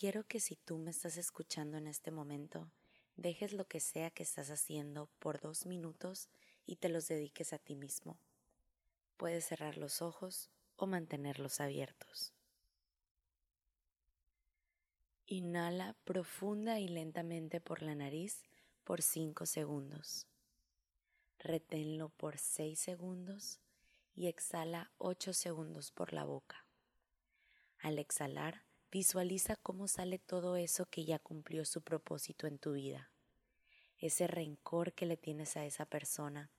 Quiero que si tú me estás escuchando en este momento, dejes lo que sea que estás haciendo por dos minutos y te los dediques a ti mismo. Puedes cerrar los ojos o mantenerlos abiertos. Inhala profunda y lentamente por la nariz por 5 segundos. Reténlo por 6 segundos y exhala 8 segundos por la boca. Al exhalar, visualiza cómo sale todo eso que ya cumplió su propósito en tu vida. Ese rencor que le tienes a esa persona,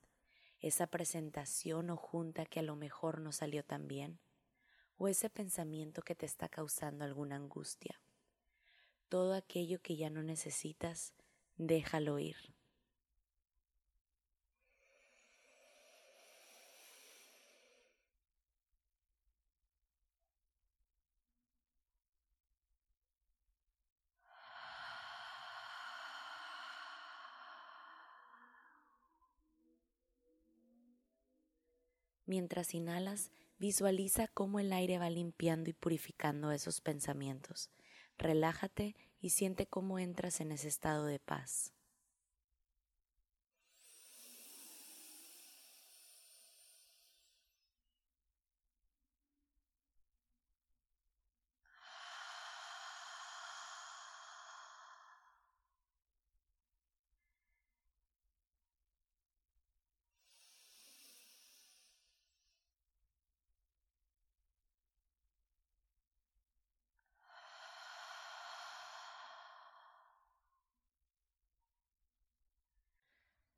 esa presentación o junta que a lo mejor no salió tan bien, o ese pensamiento que te está causando alguna angustia. Todo aquello que ya no necesitas, déjalo ir. Mientras inhalas, visualiza cómo el aire va limpiando y purificando esos pensamientos. Relájate y siente cómo entras en ese estado de paz.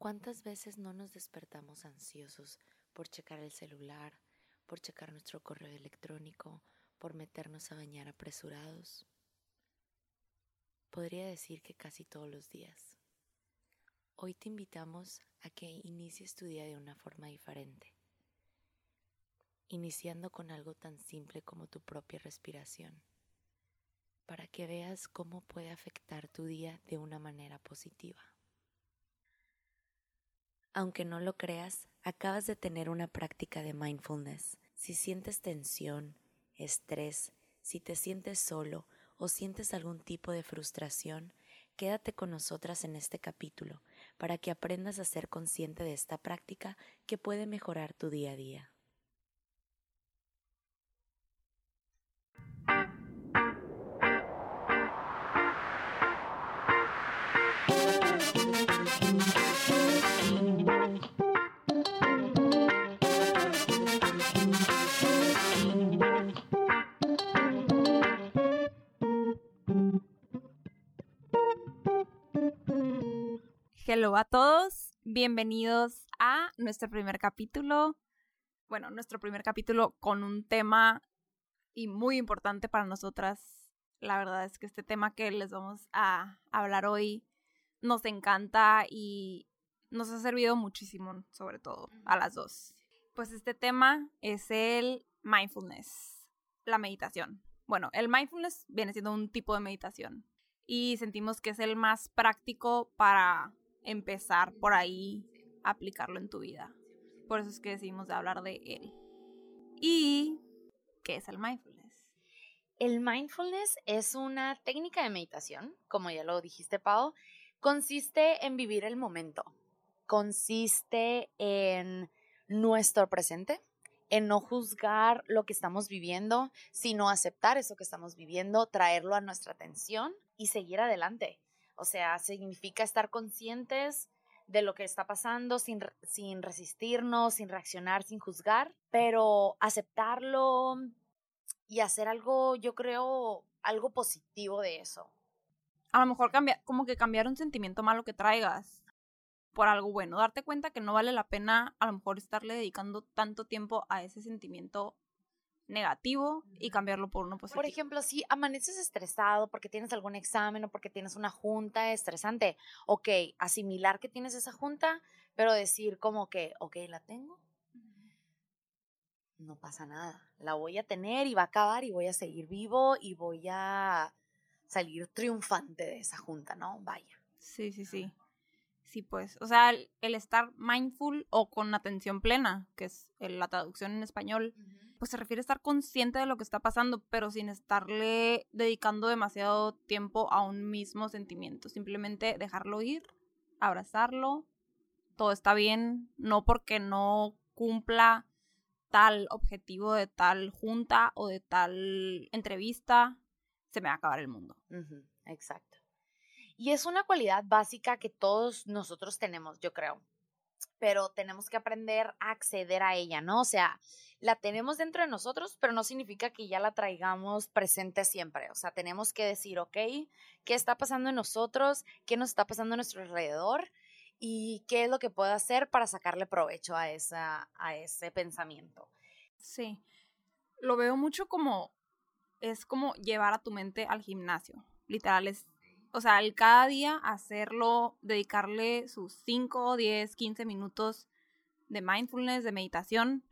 ¿Cuántas veces no nos despertamos ansiosos por checar el celular, por checar nuestro correo electrónico, por meternos a bañar apresurados? Podría decir que casi todos los días. Hoy te invitamos a que inicies tu día de una forma diferente, iniciando con algo tan simple como tu propia respiración, para que veas cómo puede afectar tu día de una manera positiva. Aunque no lo creas, acabas de tener una práctica de mindfulness. Si sientes tensión, estrés, si te sientes solo o sientes algún tipo de frustración, quédate con nosotras en este capítulo para que aprendas a ser consciente de esta práctica que puede mejorar tu día a día. Hello a todos, bienvenidos a nuestro primer capítulo. Bueno, nuestro primer capítulo con un tema y muy importante para nosotras. La verdad es que este tema que les vamos a hablar hoy nos encanta y nos ha servido muchísimo, sobre todo a las dos. Pues este tema es el mindfulness, la meditación. Bueno, el mindfulness viene siendo un tipo de meditación y sentimos que es el más práctico para empezar por ahí a aplicarlo en tu vida. Por eso es que decidimos de hablar de él. ¿Y qué es el mindfulness? El mindfulness es una técnica de meditación, como ya lo dijiste, Pau. Consiste en vivir el momento. Consiste en nuestro presente, en no juzgar lo que estamos viviendo, sino aceptar eso que estamos viviendo, traerlo a nuestra atención y seguir adelante. O sea, significa estar conscientes de lo que está pasando sin, sin resistirnos, sin reaccionar, sin juzgar, pero aceptarlo y hacer algo, yo creo, algo positivo de eso. A lo mejor cambia, como que cambiar un sentimiento malo que traigas por algo bueno, darte cuenta que no vale la pena a lo mejor estarle dedicando tanto tiempo a ese sentimiento negativo y cambiarlo por uno positivo. Por ejemplo, si amaneces estresado porque tienes algún examen o porque tienes una junta estresante, ok, asimilar que tienes esa junta, pero decir como que, ok, la tengo, no pasa nada, la voy a tener y va a acabar y voy a seguir vivo y voy a salir triunfante de esa junta, ¿no? Vaya. Sí, sí, sí. Sí, pues, o sea, el, estar mindful o con atención plena, que es la traducción en español, pues se refiere a estar consciente de lo que está pasando, pero sin estarle dedicando demasiado tiempo a un mismo sentimiento. Simplemente dejarlo ir, abrazarlo, todo está bien, no porque no cumpla tal objetivo de tal junta o de tal entrevista, se me va a acabar el mundo. exacto. Y es una cualidad básica que todos nosotros tenemos, yo creo pero tenemos que aprender a acceder a ella, ¿no? O sea, la tenemos dentro de nosotros, pero no significa que ya la traigamos presente siempre. O sea, tenemos que decir, ok, ¿qué está pasando en nosotros? ¿Qué nos está pasando a nuestro alrededor? ¿Y qué es lo que puedo hacer para sacarle provecho a, esa, a ese pensamiento? Sí, lo veo mucho como, es como llevar a tu mente al gimnasio. Literal, es o sea, el cada día hacerlo, dedicarle sus 5, 10, 15 minutos de mindfulness, de meditación,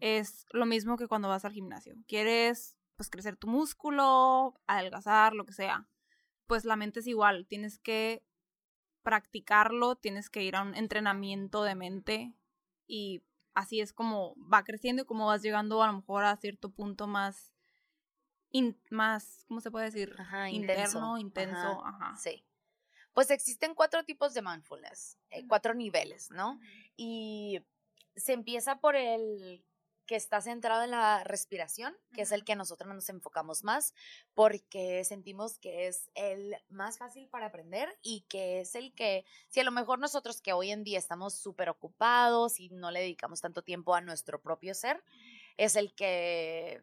es lo mismo que cuando vas al gimnasio. Quieres, pues, crecer tu músculo, adelgazar, lo que sea. Pues la mente es igual, tienes que practicarlo, tienes que ir a un entrenamiento de mente y así es como va creciendo y como vas llegando a lo mejor a cierto punto más más, ¿cómo se puede decir? Interno, intenso, ajá. Sí. Pues existen cuatro tipos de mindfulness, eh, cuatro niveles, ¿no? Y se empieza por el que está centrado en la respiración, que es el que nosotros nos enfocamos más, porque sentimos que es el más fácil para aprender y que es el que, si a lo mejor nosotros que hoy en día estamos súper ocupados y no le dedicamos tanto tiempo a nuestro propio ser, es el que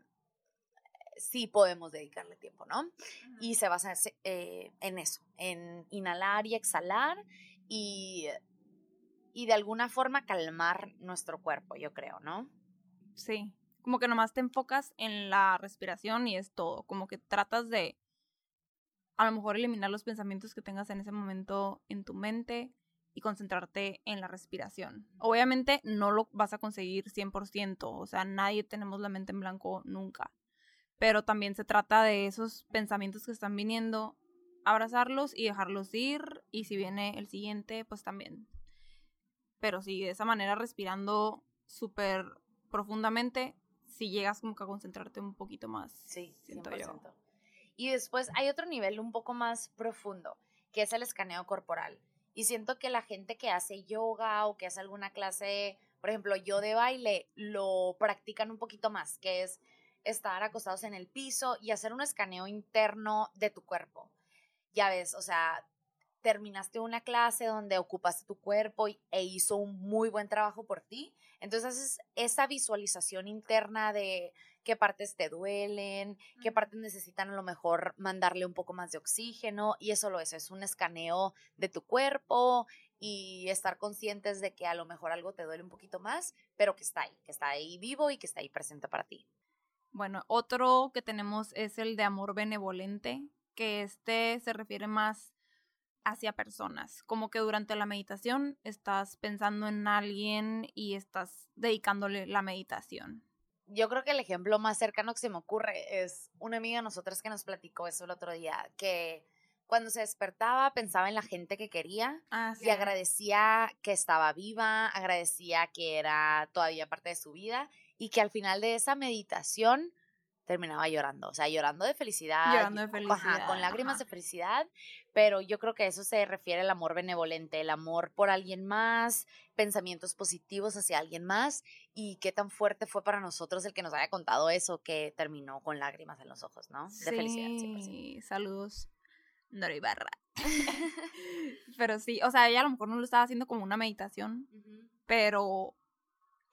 sí podemos dedicarle tiempo, ¿no? Y se basa eh, en eso, en inhalar y exhalar y, y de alguna forma calmar nuestro cuerpo, yo creo, ¿no? Sí, como que nomás te enfocas en la respiración y es todo, como que tratas de a lo mejor eliminar los pensamientos que tengas en ese momento en tu mente y concentrarte en la respiración. Obviamente no lo vas a conseguir 100%, o sea, nadie tenemos la mente en blanco nunca pero también se trata de esos pensamientos que están viniendo, abrazarlos y dejarlos ir, y si viene el siguiente, pues también. Pero sí, de esa manera respirando súper profundamente, si llegas como que a concentrarte un poquito más. Sí, siento yo. Y después hay otro nivel un poco más profundo, que es el escaneo corporal. Y siento que la gente que hace yoga o que hace alguna clase, por ejemplo, yo de baile, lo practican un poquito más, que es estar acostados en el piso y hacer un escaneo interno de tu cuerpo. Ya ves, o sea, terminaste una clase donde ocupaste tu cuerpo e hizo un muy buen trabajo por ti. Entonces haces esa visualización interna de qué partes te duelen, qué partes necesitan a lo mejor mandarle un poco más de oxígeno y eso lo es, es un escaneo de tu cuerpo y estar conscientes de que a lo mejor algo te duele un poquito más, pero que está ahí, que está ahí vivo y que está ahí presente para ti. Bueno, otro que tenemos es el de amor benevolente, que este se refiere más hacia personas, como que durante la meditación estás pensando en alguien y estás dedicándole la meditación. Yo creo que el ejemplo más cercano que se me ocurre es una amiga de nosotras que nos platicó eso el otro día, que cuando se despertaba pensaba en la gente que quería ah, y agradecía que estaba viva, agradecía que era todavía parte de su vida y que al final de esa meditación terminaba llorando, o sea, llorando de felicidad. Llorando de felicidad. con lágrimas de felicidad, pero yo creo que eso se refiere el amor benevolente, el amor por alguien más, pensamientos positivos hacia alguien más y qué tan fuerte fue para nosotros el que nos haya contado eso que terminó con lágrimas en los ojos, ¿no? De felicidad. Sí, saludos. Nora Ibarra. pero sí, o sea, ella a lo mejor no lo estaba haciendo como una meditación, pero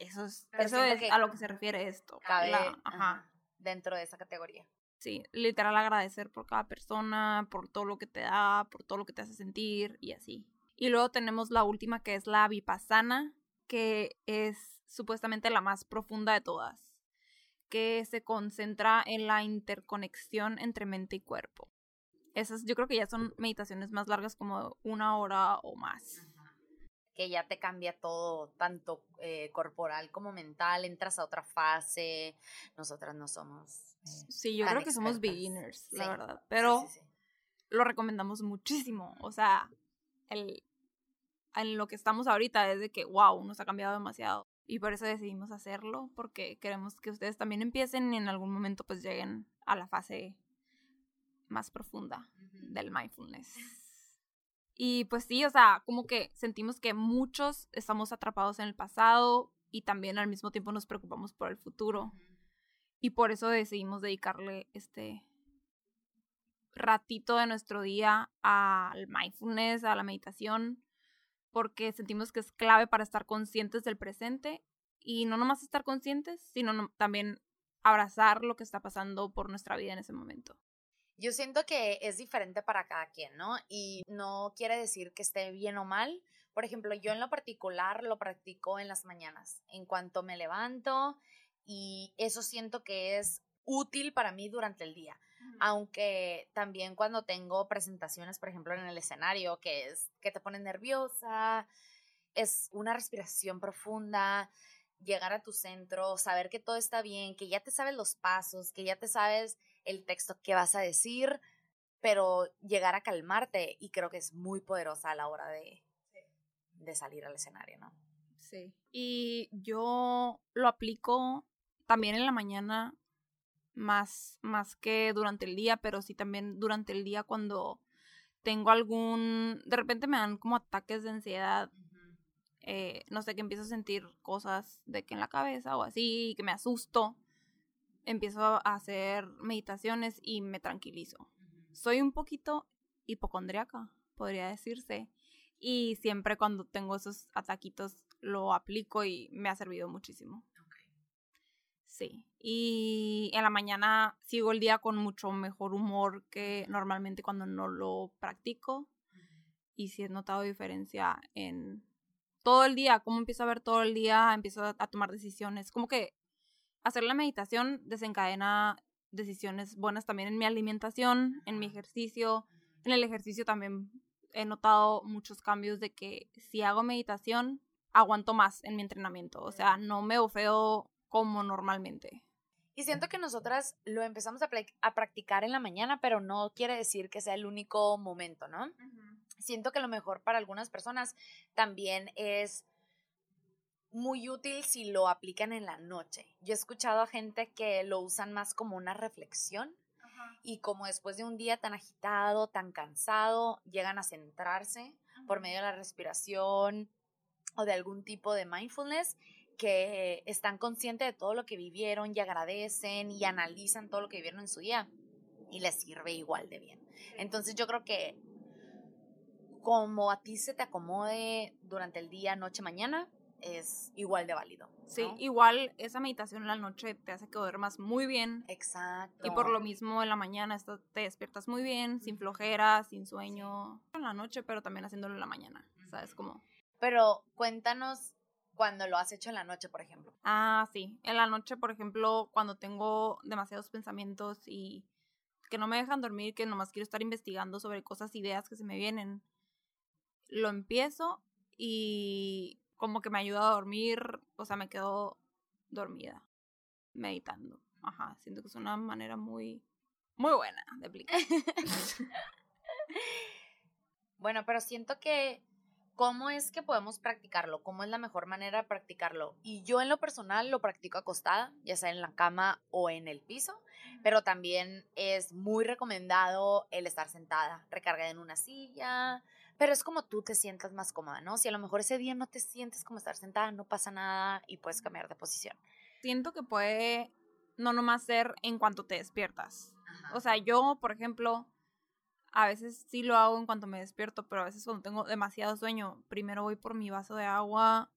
eso es, eso es a lo que se refiere esto. Cabe, ajá. dentro de esa categoría. Sí, literal agradecer por cada persona, por todo lo que te da, por todo lo que te hace sentir y así. Y luego tenemos la última que es la vipassana, que es supuestamente la más profunda de todas, que se concentra en la interconexión entre mente y cuerpo. Esas yo creo que ya son meditaciones más largas como una hora o más que ya te cambia todo, tanto eh, corporal como mental, entras a otra fase. Nosotras no somos. Eh, sí, yo creo que somos beginners, la verdad. Pero lo recomendamos muchísimo. O sea, el, en lo que estamos ahorita es de que, wow, nos ha cambiado demasiado. Y por eso decidimos hacerlo, porque queremos que ustedes también empiecen y en algún momento pues lleguen a la fase más profunda del mindfulness. Y pues sí, o sea, como que sentimos que muchos estamos atrapados en el pasado y también al mismo tiempo nos preocupamos por el futuro. Y por eso decidimos dedicarle este ratito de nuestro día al mindfulness, a la meditación, porque sentimos que es clave para estar conscientes del presente y no nomás estar conscientes, sino también abrazar lo que está pasando por nuestra vida en ese momento. Yo siento que es diferente para cada quien, ¿no? Y no quiere decir que esté bien o mal. Por ejemplo, yo en lo particular lo practico en las mañanas, en cuanto me levanto y eso siento que es útil para mí durante el día. Aunque también cuando tengo presentaciones, por ejemplo, en el escenario, que es que te pone nerviosa, es una respiración profunda, llegar a tu centro, saber que todo está bien, que ya te sabes los pasos, que ya te sabes el texto que vas a decir, pero llegar a calmarte y creo que es muy poderosa a la hora de, de salir al escenario, ¿no? Sí. Y yo lo aplico también en la mañana más, más que durante el día, pero sí también durante el día cuando tengo algún, de repente me dan como ataques de ansiedad, eh, no sé, que empiezo a sentir cosas de que en la cabeza o así, que me asusto, empiezo a hacer meditaciones y me tranquilizo. Soy un poquito hipocondriaca, podría decirse, y siempre cuando tengo esos ataquitos lo aplico y me ha servido muchísimo. Sí. Y en la mañana sigo el día con mucho mejor humor que normalmente cuando no lo practico. Y sí he notado diferencia en todo el día, cómo empiezo a ver todo el día, empiezo a, tomar decisiones. Como que hacer la meditación desencadena decisiones buenas también en mi alimentación, en mi ejercicio. En el ejercicio también he notado muchos cambios de que si hago meditación, aguanto más en mi entrenamiento. O sea, no me ofeo como normalmente. Y siento que nosotras lo empezamos a, practicar en la mañana, pero no quiere decir que sea el único momento, ¿no? Siento que lo mejor para algunas personas también es muy útil si lo aplican en la noche. Yo he escuchado a gente que lo usan más como una reflexión y como después de un día tan agitado, tan cansado, llegan a centrarse por medio de la respiración o de algún tipo de mindfulness que están conscientes de todo lo que vivieron y agradecen y analizan todo lo que vivieron en su día y les sirve igual de bien. Entonces yo creo que como a ti se te acomode durante el día, noche, mañana, es igual de válido. Sí, igual esa meditación en la noche te hace que duermas muy bien. Exacto. Y por lo mismo en la mañana te despiertas muy bien, sin flojera, sin sueño. En la noche, pero también haciéndolo en la mañana, ¿sabes? Como... Pero cuéntanos cuando lo has hecho en la noche, por ejemplo. Ah, sí. En la noche, por ejemplo, cuando tengo demasiados pensamientos y que no me dejan dormir, que nomás quiero estar investigando sobre cosas, ideas que se me vienen, lo empiezo y como que me ayuda a dormir, o sea, me quedo dormida, meditando. Ajá, siento que es una manera muy, muy buena de aplicar. bueno, pero siento que ¿Cómo es que podemos practicarlo? ¿Cómo es la mejor manera de practicarlo? Y yo en lo personal lo practico acostada, ya sea en la cama o en el piso, pero también es muy recomendado el estar sentada, recargada en una silla, pero es como tú te sientas más cómoda, ¿no? Si a lo mejor ese día no te sientes como estar sentada, no pasa nada y puedes cambiar de posición. Siento que puede no nomás ser en cuanto te despiertas. O sea, yo, por ejemplo, a veces sí lo hago en cuanto me despierto, pero a veces cuando tengo demasiado sueño, primero voy por mi vaso de agua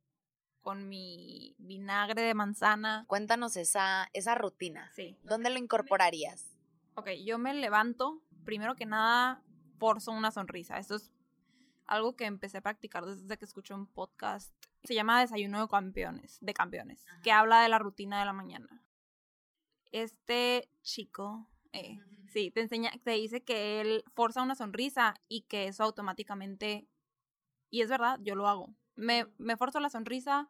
con mi vinagre de manzana. Cuéntanos esa, esa rutina. Sí. ¿Dónde lo incorporarías? Ok, yo me levanto, primero que nada, forzo una sonrisa. Esto es algo que empecé a practicar desde que escuché un podcast. Se llama Desayuno de Campeones, de Campeones, que habla de la rutina de la mañana. Este chico eh, sí, te enseña, te dice que él forza una sonrisa y que eso automáticamente, y es verdad, yo lo hago. Me, me forzo la sonrisa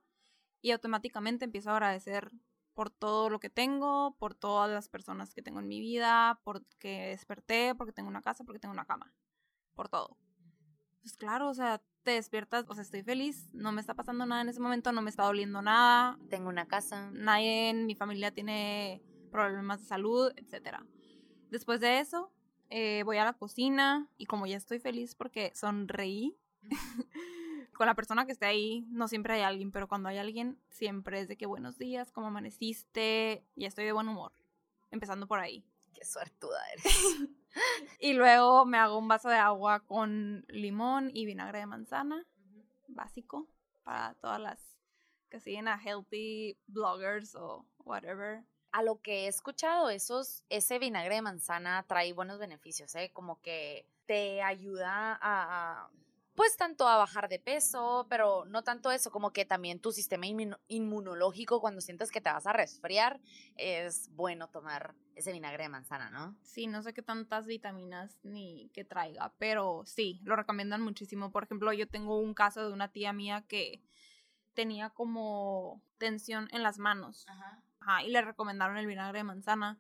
y automáticamente empiezo a agradecer por todo lo que tengo, por todas las personas que tengo en mi vida, porque desperté, porque tengo una casa, porque tengo una cama, por todo. Pues claro, o sea, te despiertas, o sea, estoy feliz, no me está pasando nada en ese momento, no me está doliendo nada, Tengo una casa. nadie en mi familia tiene problemas de salud, etc. Después de eso, eh, voy a la cocina y como ya estoy feliz porque sonreí con la persona que esté ahí, no siempre hay alguien, pero cuando hay alguien, siempre es de que buenos días, ¿cómo amaneciste? Ya estoy de buen humor, empezando por ahí. Qué suertuda eres. Y luego me hago un vaso de agua con limón y vinagre de manzana, básico, para todas las que siguen a healthy bloggers o whatever. A lo que he escuchado, esos, ese vinagre de manzana trae buenos beneficios, ¿eh? Como que te ayuda a, a, pues tanto a bajar de peso, pero no tanto eso, como que también tu sistema inmuno- inmunológico cuando sientes que te vas a resfriar, es bueno tomar ese vinagre de manzana, ¿no? Sí, no sé qué tantas vitaminas ni que traiga, pero sí, lo recomiendan muchísimo. Por ejemplo, yo tengo un caso de una tía mía que tenía como tensión en las manos. Ajá. Ajá, y le recomendaron el vinagre de manzana.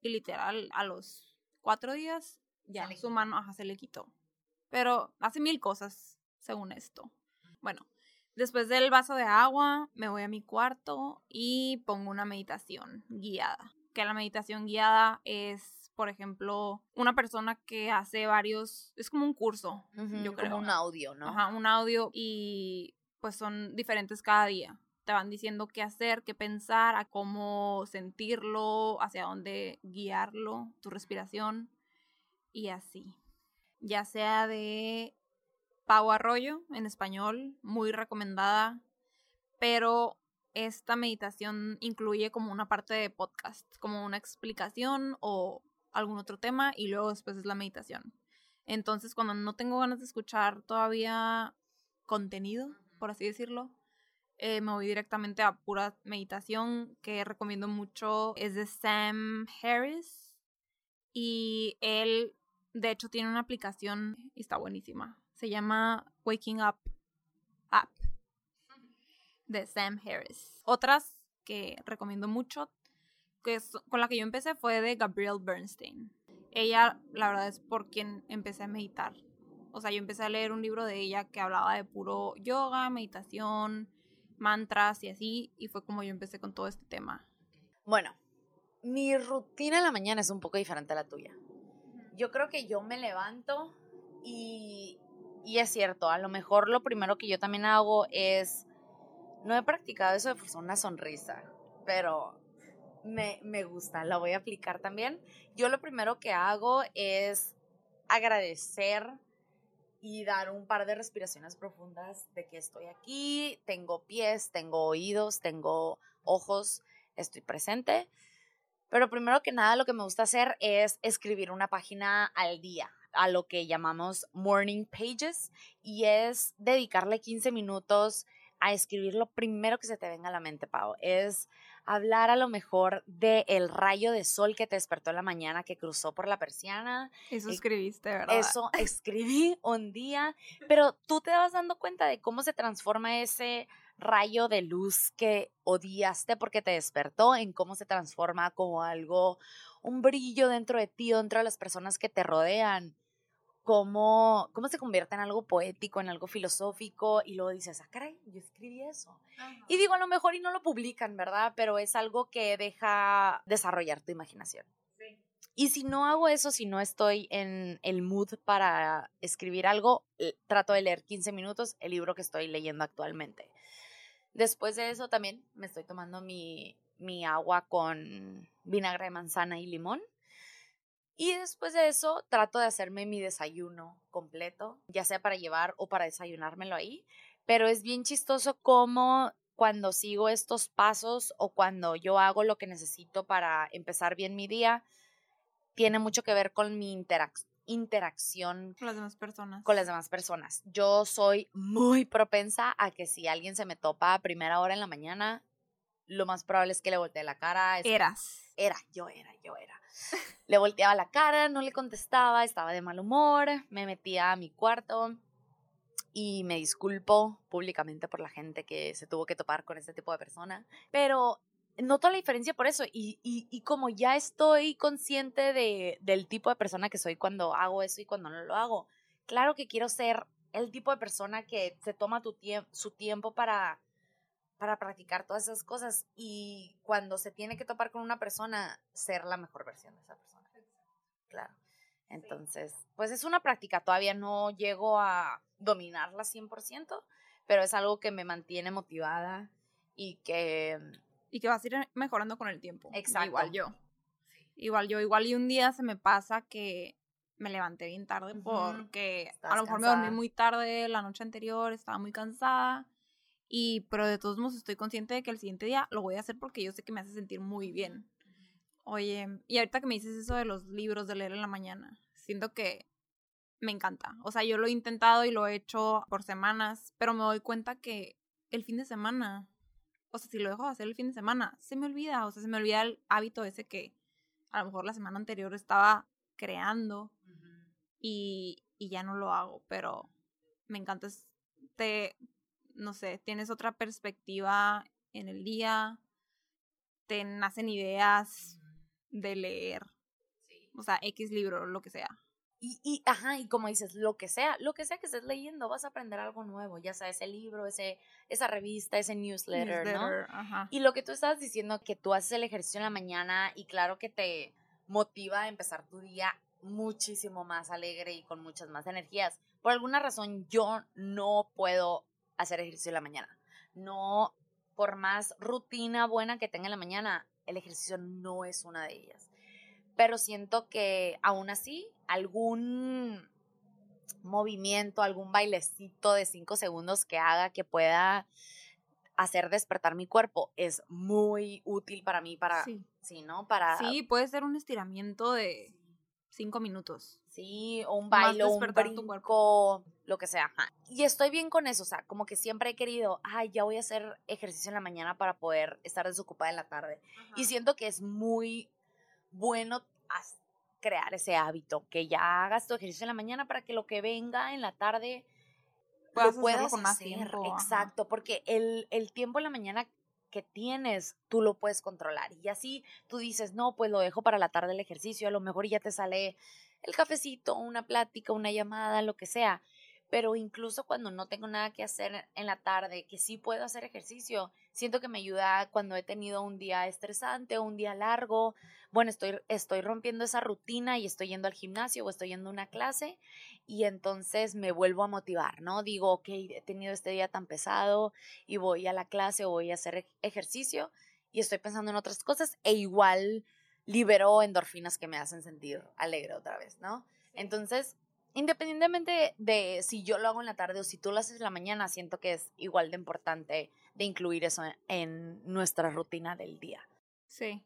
Y literal, a los cuatro días, ya su mano ajá, se le quitó. Pero hace mil cosas, según esto. Bueno, después del vaso de agua, me voy a mi cuarto y pongo una meditación guiada. Que la meditación guiada es, por ejemplo, una persona que hace varios, es como un curso, yo creo. Como un audio, ¿no? Ajá, un audio y pues son diferentes cada día. Te van diciendo qué hacer, qué pensar, a cómo sentirlo, hacia dónde guiarlo, tu respiración y así. Ya sea de Pau Arroyo en español, muy recomendada, pero esta meditación incluye como una parte de podcast, como una explicación o algún otro tema y luego después es la meditación. Entonces, cuando no tengo ganas de escuchar todavía contenido, por así decirlo, eh, me voy directamente a pura meditación que recomiendo mucho. Es de Sam Harris y él, de hecho, tiene una aplicación y está buenísima. Se llama Waking Up App de Sam Harris. Otras que recomiendo mucho, que con la que yo empecé fue de Gabrielle Bernstein. Ella, la verdad, es por quien empecé a meditar. O sea, yo empecé a leer un libro de ella que hablaba de puro yoga, meditación, mantras y así, y fue como yo empecé con todo este tema. Bueno, mi rutina en la mañana es un poco diferente a la tuya. Yo creo que yo me levanto y, y es cierto, a lo mejor lo primero que yo también hago es, no he practicado eso de forzar una sonrisa, pero me, me gusta, la voy a aplicar también. Yo lo primero que hago es agradecer y dar un par de respiraciones profundas de que estoy aquí, tengo pies, tengo oídos, tengo ojos, estoy presente. Pero primero que nada lo que me gusta hacer es escribir una página al día, a lo que llamamos morning pages, y es dedicarle 15 minutos a escribir lo primero que se te venga a la mente, Pau. Es hablar a lo mejor del el rayo de sol que te despertó en la mañana, que cruzó por la persiana, Eso Y- escribiste, ¿verdad? eso escribí un día, pero tú te vas dando cuenta de cómo se transforma ese rayo de luz que odiaste porque te despertó, en cómo se transforma como algo, un brillo dentro de ti, dentro de las personas que te rodean, cómo, cómo se convierte en algo poético, en algo filosófico, y luego dices, ah, caray, yo escribí eso. Y digo, a lo mejor y no lo publican, ¿verdad? Pero es algo que deja desarrollar tu imaginación. Y si no hago eso, si no estoy en el mood para escribir algo, trato de leer 15 minutos el libro que estoy leyendo actualmente. Después de eso también me estoy tomando mi, mi agua con vinagre de manzana y limón. Y después de eso trato de hacerme mi desayuno completo, ya sea para llevar o para desayunármelo ahí. Pero es bien chistoso cómo cuando sigo estos pasos o cuando yo hago lo que necesito para empezar bien mi día, tiene mucho que ver con mi interac- interacción Con las demás personas. con las demás personas. Yo soy muy propensa a que si alguien se me topa a primera hora en la mañana, lo más probable es que le voltee la cara. es- Eras. Era, yo era, yo era. Le volteaba la cara, no le contestaba, estaba de mal humor, me metía a mi cuarto y me disculpo públicamente por la gente que se tuvo que topar con este tipo de persona, pero noto la diferencia por eso y, y, y como ya estoy consciente de, del tipo de persona que soy cuando hago eso y cuando no lo hago, claro que quiero ser el tipo de persona que se toma tu su tiempo para, para practicar todas esas cosas y cuando se tiene que topar con una persona, ser la mejor versión de esa persona. Claro. Entonces, pues es una práctica, todavía no llego a dominarla 100%, pero es algo que me mantiene motivada y que... Y que vas a ir mejorando con el tiempo. Exacto. Igual yo. Igual yo, igual y un día se me pasa que me levanté bien tarde porque a lo mejor me dormí muy tarde la noche anterior, estaba muy cansada. Y, pero de todos modos estoy consciente de que el siguiente día lo voy a hacer porque yo sé que me hace sentir muy bien. Oye, y ahorita que me dices eso de los libros de leer en la mañana, siento que me encanta. O sea, yo lo he intentado y lo he hecho por semanas, pero me doy cuenta que el fin de semana, o sea, si lo dejo de hacer el fin de semana, se me olvida, o sea, se me olvida el hábito ese que a lo mejor la semana anterior estaba creando y, y ya no lo hago, pero me encanta, te, no sé, tienes otra perspectiva en el día, te nacen ideas de leer, o sea, X libro, lo que sea. Y, y, ajá, y como dices, lo que sea, lo que sea que estés leyendo, vas a aprender algo nuevo, ya sea ese libro, ese, esa revista, ese newsletter, ¿no? Ajá. Y lo que tú estabas diciendo, que tú haces el ejercicio en la mañana y claro que te motiva a empezar tu día muchísimo más alegre y con muchas más energías. Por alguna razón yo no puedo hacer ejercicio en la mañana. No, por más rutina buena que tenga en la mañana, el ejercicio no es una de ellas. Pero siento que aún así, algún movimiento, algún bailecito de cinco segundos que haga que pueda hacer despertar mi cuerpo es muy útil para mí, para, sí, ¿no? Para... Sí, puede ser un estiramiento de cinco minutos. Sí, o un baile, un brinco, lo que sea. Y estoy bien con eso, o sea, como que siempre he querido, ay, ya voy a hacer ejercicio en la mañana para poder estar desocupada en la tarde. Y siento que es muy bueno crear ese hábito, que ya hagas tu ejercicio en la mañana para que lo que venga en la tarde lo puedas con más Tiempo, Exacto, porque el, el tiempo en la mañana que tienes, tú lo puedes controlar. Y así tú dices, no, pues lo dejo para la tarde el ejercicio, a lo mejor ya te sale el cafecito, una plática, una llamada, lo que sea. Pero incluso cuando no tengo nada que hacer en la tarde, que sí puedo hacer ejercicio, siento que me ayuda cuando he tenido un día estresante o un día largo. Bueno, estoy, estoy rompiendo esa rutina y estoy yendo al gimnasio o estoy yendo a una clase y entonces me vuelvo a motivar, ¿no? Digo, ok, he tenido este día tan pesado y voy a la clase o voy a hacer ejercicio y estoy pensando en otras cosas e igual libero endorfinas que me hacen sentir alegre otra vez, ¿no? Entonces, independientemente de si yo lo hago en la tarde o si tú lo haces en la mañana, siento que es igual de importante de incluir eso en nuestra rutina del día. Sí.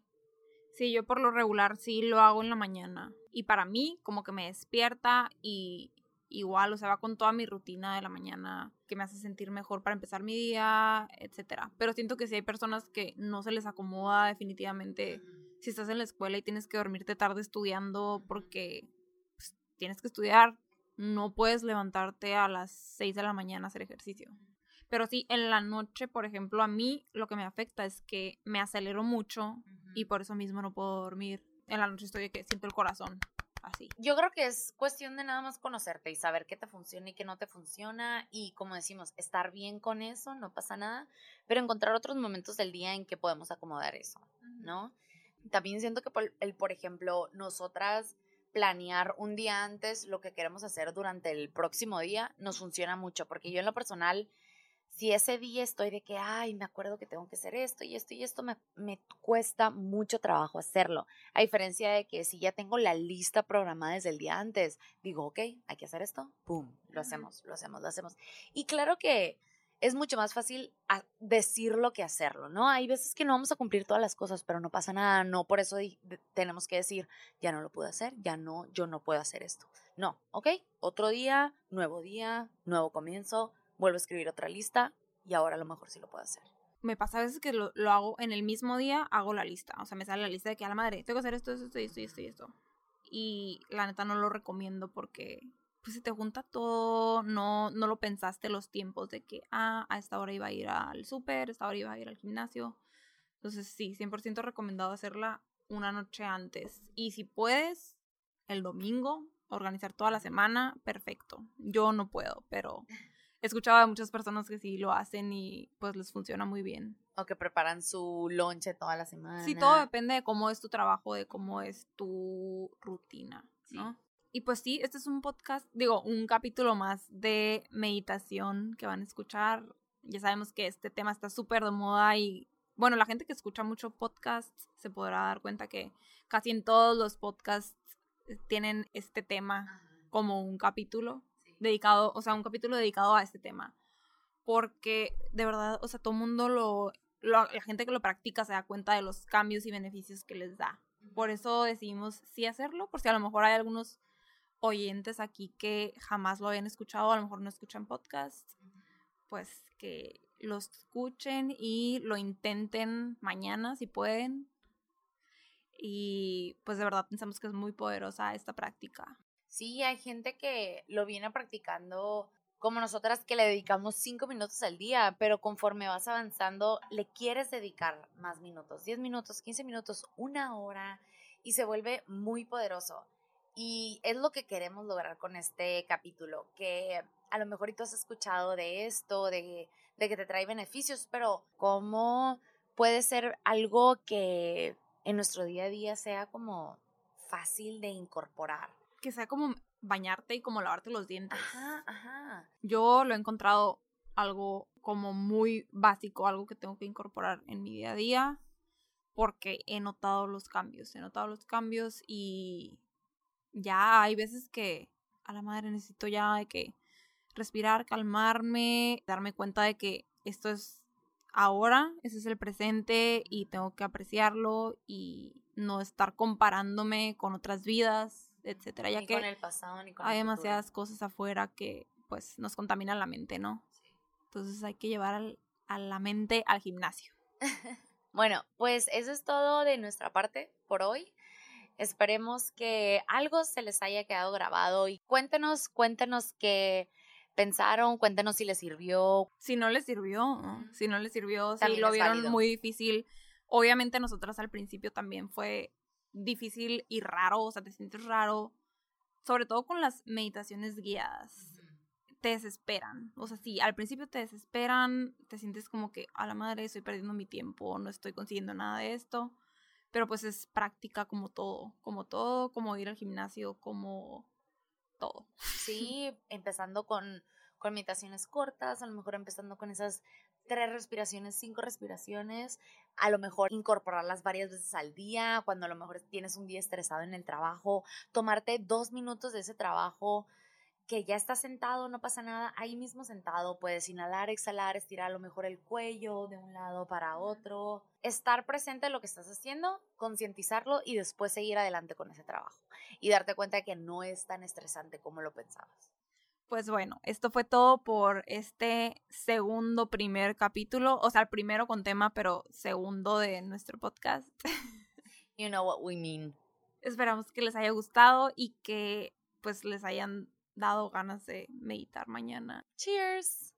Sí, yo por lo regular sí lo hago en la mañana. Y para mí, como que me despierta y igual, o sea, va con toda mi rutina de la mañana que me hace sentir mejor para empezar mi día, etcétera. Pero siento que si hay personas que no se les acomoda definitivamente si estás en la escuela y tienes que dormirte tarde estudiando porque tienes que estudiar, no puedes levantarte a las 6 de la mañana a hacer ejercicio. Pero sí, en la noche, por ejemplo, a mí lo que me afecta es que me acelero mucho y por eso mismo no puedo dormir. En la noche estoy que siento el corazón así. Yo creo que es cuestión de nada más conocerte y saber qué te funciona y qué no te funciona y como decimos, estar bien con eso, no pasa nada, pero encontrar otros momentos del día en que podemos acomodar eso, ¿no? También siento que, por, el, por ejemplo, nosotras planear un día antes lo que queremos hacer durante el próximo día nos funciona mucho, porque yo en lo personal, si ese día estoy de que, ay, me acuerdo que tengo que hacer esto y esto y esto, me, me cuesta mucho trabajo hacerlo. A diferencia de que si ya tengo la lista programada desde el día antes, digo, ok, hay que hacer esto, pum, lo hacemos, lo hacemos, lo hacemos. Y claro que es mucho más fácil decirlo que hacerlo, ¿no? Hay veces que no vamos a cumplir todas las cosas, pero no pasa nada, no por eso tenemos que decir, ya no lo puedo hacer, ya no, yo no puedo hacer esto. No, ¿ok? Otro día, nuevo día, nuevo comienzo, vuelvo a escribir otra lista y ahora a lo mejor sí lo puedo hacer. Me pasa a veces que lo, lo hago en el mismo día, hago la lista, o sea, me sale la lista de que a la madre, tengo que hacer esto, esto, esto, esto y esto. Y la neta no lo recomiendo porque pues se te junta todo, no, no lo pensaste los tiempos de que, ah, a esta hora iba a ir al súper, a esta hora iba a ir al gimnasio. Entonces sí, 100% recomendado hacerla una noche antes. Y si puedes, el domingo, organizar toda la semana, perfecto. Yo no puedo, pero he escuchado a muchas personas que sí lo hacen y pues les funciona muy bien. O que preparan su lonche toda la semana. Sí, todo depende de cómo es tu trabajo, de cómo es tu rutina, ¿no? Y pues sí, este es un podcast, digo, un capítulo más de meditación que van a escuchar. Ya sabemos que este tema está súper de moda y, bueno, la gente que escucha mucho podcast se podrá dar cuenta que casi en todos los podcasts tienen este tema como un capítulo dedicado, o sea, un capítulo dedicado a este tema. Porque de verdad, o sea, todo el mundo lo, la gente que lo practica se da cuenta de los cambios y beneficios que les da. Por eso decidimos sí hacerlo, por si a lo mejor hay algunos oyentes aquí que jamás lo habían escuchado, a lo mejor no escuchan podcast, pues que lo escuchen y lo intenten mañana si pueden. Y pues de verdad pensamos que es muy poderosa esta práctica. Sí, hay gente que lo viene practicando como nosotras que le dedicamos cinco minutos al día, pero conforme vas avanzando le quieres dedicar más minutos, 10 minutos, 15 minutos, una hora y se vuelve muy poderoso. Y es lo que queremos lograr con este capítulo, que a lo mejor tú has escuchado de esto, de, de que te trae beneficios, pero ¿cómo puede ser algo que en nuestro día a día sea como fácil de incorporar? Que sea como bañarte y como lavarte los dientes. Ajá, ajá. Yo lo he encontrado algo como muy básico, algo que tengo que incorporar en mi día a día, porque he notado los cambios, he notado los cambios y ya hay veces que a la madre necesito ya de que respirar, calmarme, darme cuenta de que esto es ahora, ese es el presente y tengo que apreciarlo y no estar comparándome con otras vidas, etcétera, ya ni que con el pasado ni con hay el demasiadas cosas afuera que pues nos contaminan la mente, ¿no? Entonces hay que llevar al- a la mente al gimnasio. Bueno, pues eso es todo de nuestra parte por hoy. Esperemos que algo se les haya quedado grabado y cuéntenos, cuéntenos qué pensaron, cuéntenos si les sirvió. Si no les sirvió, si no les sirvió, si También lo vieron válido. muy difícil. Obviamente nosotras al principio también fue difícil y raro, o sea, te sientes raro, sobre todo con las meditaciones guiadas. Te desesperan, o sea, sí, al principio te desesperan, te sientes como que a la madre estoy perdiendo mi tiempo, no estoy consiguiendo nada de esto, pero pues es práctica como todo, como todo, como ir al gimnasio, como todo. Sí, empezando con, con meditaciones cortas, a lo mejor empezando con esas tres respiraciones, cinco respiraciones, a lo mejor incorporarlas varias veces al día, cuando a lo mejor tienes un día estresado en el trabajo, tomarte dos minutos de ese trabajo que ya estás sentado, no pasa nada, ahí mismo sentado puedes inhalar, exhalar, estirar a lo mejor el cuello de un lado para otro, estar presente en lo que estás haciendo, concientizarlo y después seguir adelante con ese trabajo y darte cuenta de que no es tan estresante como lo pensabas. Pues bueno, esto fue todo por este segundo primer capítulo, o sea, el primero con tema, pero segundo de nuestro podcast. You know what we mean. Esperamos que les haya gustado y que pues les hayan dado ganas de meditar mañana. Cheers.